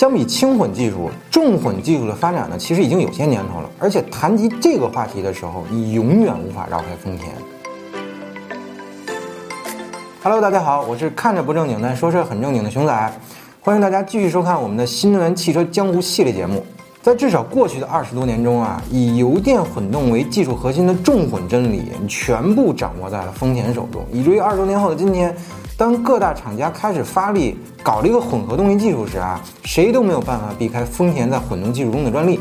相比轻混技术，重混技术的发展呢，其实已经有些年头了。而且谈及这个话题的时候，你永远无法绕开丰田。Hello，大家好，我是看着不正经但说事很正经的熊仔，欢迎大家继续收看我们的新能源汽车江湖系列节目。在至少过去的二十多年中啊，以油电混动为技术核心的重混真理全部掌握在了丰田手中，以至于二十多年后的今天。当各大厂家开始发力搞这个混合动力技术时啊，谁都没有办法避开丰田在混动技术中的专利，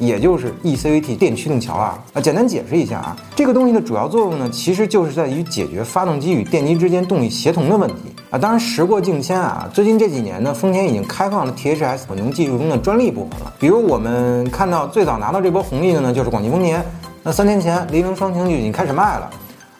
也就是 eCVT 电驱动桥啊。啊，简单解释一下啊，这个东西的主要作用呢，其实就是在于解决发动机与电机之间动力协同的问题啊。当然时过境迁啊，最近这几年呢，丰田已经开放了 THS 混动技术中的专利部分了。比如我们看到最早拿到这波红利的呢，就是广汽丰田。那三年前雷凌双擎就已经开始卖了。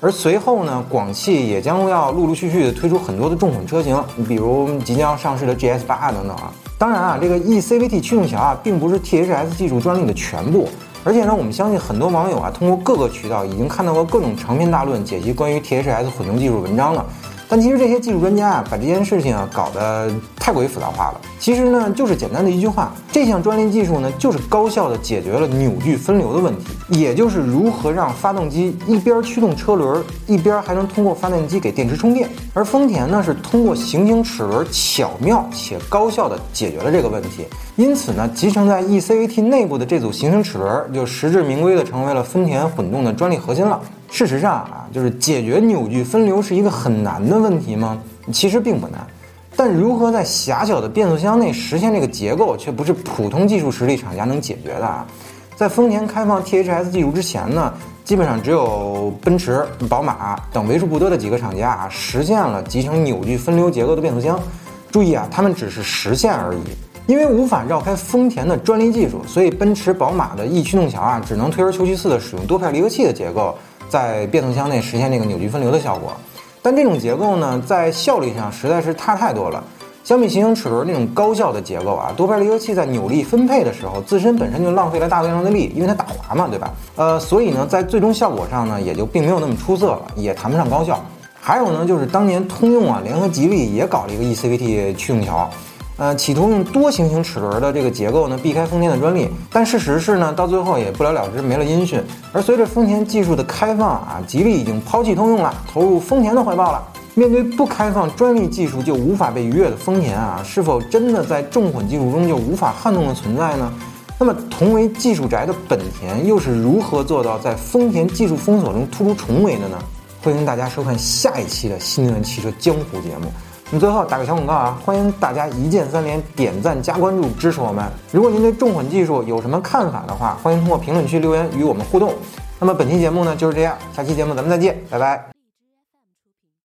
而随后呢，广汽也将要陆陆续续的推出很多的重混车型，比如即将上市的 GS 八等等啊。当然啊，这个 eCVT 驱动桥啊，并不是 THS 技术专利的全部，而且呢，我们相信很多网友啊，通过各个渠道已经看到过各种长篇大论解析关于 THS 混动技术文章了。但其实这些技术专家啊，把这件事情啊搞得太过于复杂化了。其实呢，就是简单的一句话，这项专利技术呢，就是高效的解决了扭矩分流的问题，也就是如何让发动机一边驱动车轮，一边还能通过发电机给电池充电。而丰田呢，是通过行星齿轮巧妙且高效的解决了这个问题。因此呢，集成在 eCVT 内部的这组行星齿轮，就实至名归的成为了丰田混动的专利核心了。事实上啊，就是解决扭矩分流是一个很难的问题吗？其实并不难，但如何在狭小的变速箱内实现这个结构，却不是普通技术实力厂家能解决的啊。在丰田开放 THS 技术之前呢，基本上只有奔驰、宝马等为数不多的几个厂家啊，实现了集成扭矩分流结构的变速箱。注意啊，他们只是实现而已，因为无法绕开丰田的专利技术，所以奔驰、宝马的 E 驱动桥啊，只能退而求其次的使用多片离合器的结构。在变速箱内实现这个扭矩分流的效果，但这种结构呢，在效率上实在是差太多了。相比行星齿轮那种高效的结构啊，多片离合器在扭力分配的时候，自身本身就浪费了大量的力，因为它打滑嘛，对吧？呃，所以呢，在最终效果上呢，也就并没有那么出色了，也谈不上高效。还有呢，就是当年通用啊联合吉利也搞了一个 eCVT 驱动桥。呃，企图用多行星齿轮的这个结构呢，避开丰田的专利，但事实是呢，到最后也不了了之，没了音讯。而随着丰田技术的开放啊，吉利已经抛弃通用了，投入丰田的怀抱了。面对不开放专利技术就无法被逾越的丰田啊，是否真的在重混技术中就无法撼动的存在呢？那么，同为技术宅的本田又是如何做到在丰田技术封锁中突出重围的呢？欢迎大家收看下一期的新能源汽车江湖节目。那最后打个小广告啊，欢迎大家一键三连、点赞加关注支持我们。如果您对重混技术有什么看法的话，欢迎通过评论区留言与我们互动。那么本期节目呢就是这样，下期节目咱们再见，拜拜。